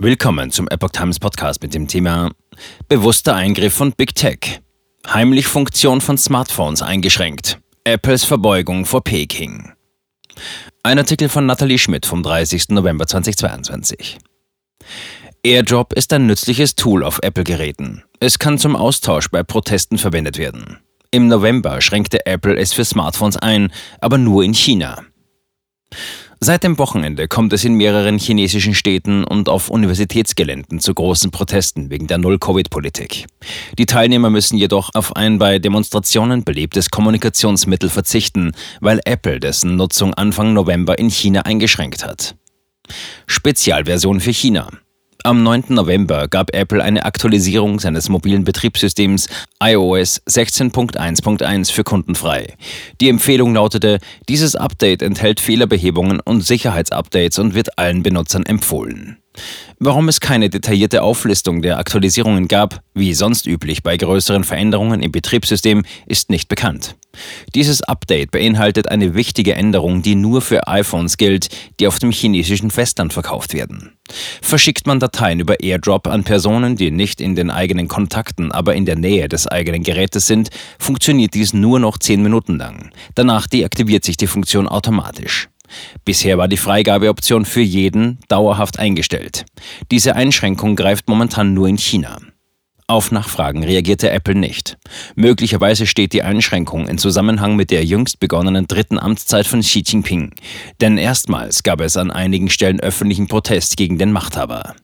Willkommen zum Epoch Times Podcast mit dem Thema Bewusster Eingriff von Big Tech. Heimlich Funktion von Smartphones eingeschränkt. Apples Verbeugung vor Peking. Ein Artikel von Nathalie Schmidt vom 30. November 2022. AirDrop ist ein nützliches Tool auf Apple-Geräten. Es kann zum Austausch bei Protesten verwendet werden. Im November schränkte Apple es für Smartphones ein, aber nur in China. Seit dem Wochenende kommt es in mehreren chinesischen Städten und auf Universitätsgeländen zu großen Protesten wegen der Null-Covid-Politik. Die Teilnehmer müssen jedoch auf ein bei Demonstrationen belebtes Kommunikationsmittel verzichten, weil Apple dessen Nutzung Anfang November in China eingeschränkt hat. Spezialversion für China. Am 9. November gab Apple eine Aktualisierung seines mobilen Betriebssystems iOS 16.1.1 für Kunden frei. Die Empfehlung lautete, dieses Update enthält Fehlerbehebungen und Sicherheitsupdates und wird allen Benutzern empfohlen. Warum es keine detaillierte Auflistung der Aktualisierungen gab, wie sonst üblich bei größeren Veränderungen im Betriebssystem, ist nicht bekannt. Dieses Update beinhaltet eine wichtige Änderung, die nur für iPhones gilt, die auf dem chinesischen Festland verkauft werden. Verschickt man Dateien über AirDrop an Personen, die nicht in den eigenen Kontakten, aber in der Nähe des eigenen Gerätes sind, funktioniert dies nur noch 10 Minuten lang. Danach deaktiviert sich die Funktion automatisch. Bisher war die Freigabeoption für jeden dauerhaft eingestellt. Diese Einschränkung greift momentan nur in China. Auf Nachfragen reagierte Apple nicht. Möglicherweise steht die Einschränkung in Zusammenhang mit der jüngst begonnenen dritten Amtszeit von Xi Jinping. Denn erstmals gab es an einigen Stellen öffentlichen Protest gegen den Machthaber.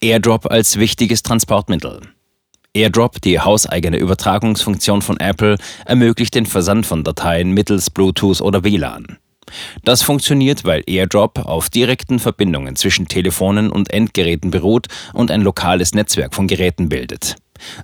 AirDrop als wichtiges Transportmittel. AirDrop, die hauseigene Übertragungsfunktion von Apple, ermöglicht den Versand von Dateien mittels Bluetooth oder WLAN. Das funktioniert, weil AirDrop auf direkten Verbindungen zwischen Telefonen und Endgeräten beruht und ein lokales Netzwerk von Geräten bildet.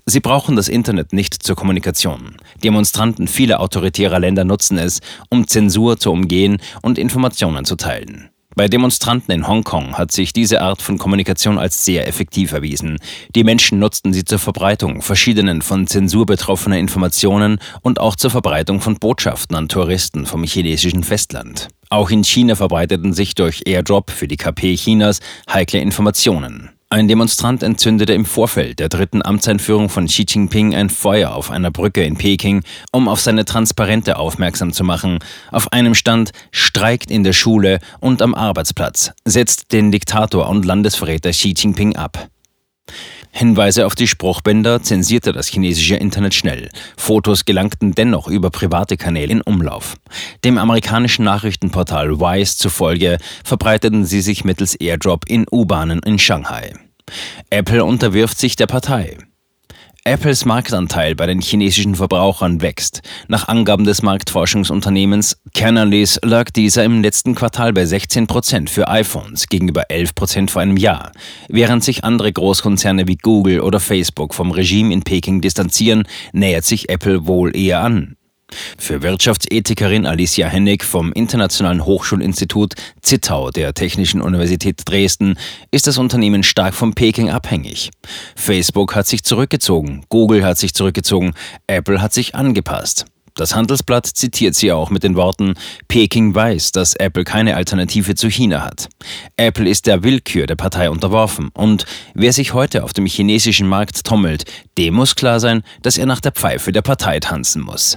Sie brauchen das Internet nicht zur Kommunikation. Demonstranten vieler autoritärer Länder nutzen es, um Zensur zu umgehen und Informationen zu teilen. Bei Demonstranten in Hongkong hat sich diese Art von Kommunikation als sehr effektiv erwiesen. Die Menschen nutzten sie zur Verbreitung verschiedenen von Zensur betroffener Informationen und auch zur Verbreitung von Botschaften an Touristen vom chinesischen Festland. Auch in China verbreiteten sich durch Airdrop für die KP Chinas heikle Informationen. Ein Demonstrant entzündete im Vorfeld der dritten Amtseinführung von Xi Jinping ein Feuer auf einer Brücke in Peking, um auf seine Transparente aufmerksam zu machen. Auf einem stand Streikt in der Schule und am Arbeitsplatz, setzt den Diktator und Landesverräter Xi Jinping ab. Hinweise auf die Spruchbänder zensierte das chinesische Internet schnell. Fotos gelangten dennoch über private Kanäle in Umlauf. Dem amerikanischen Nachrichtenportal Wise zufolge verbreiteten sie sich mittels Airdrop in U-Bahnen in Shanghai. Apple unterwirft sich der Partei. Apples Marktanteil bei den chinesischen Verbrauchern wächst. Nach Angaben des Marktforschungsunternehmens Canalys lag dieser im letzten Quartal bei 16 Prozent für iPhones gegenüber 11 Prozent vor einem Jahr. Während sich andere Großkonzerne wie Google oder Facebook vom Regime in Peking distanzieren, nähert sich Apple wohl eher an. Für Wirtschaftsethikerin Alicia Hennig vom Internationalen Hochschulinstitut Zittau der Technischen Universität Dresden ist das Unternehmen stark von Peking abhängig. Facebook hat sich zurückgezogen, Google hat sich zurückgezogen, Apple hat sich angepasst. Das Handelsblatt zitiert sie auch mit den Worten, Peking weiß, dass Apple keine Alternative zu China hat. Apple ist der Willkür der Partei unterworfen und wer sich heute auf dem chinesischen Markt tummelt, dem muss klar sein, dass er nach der Pfeife der Partei tanzen muss.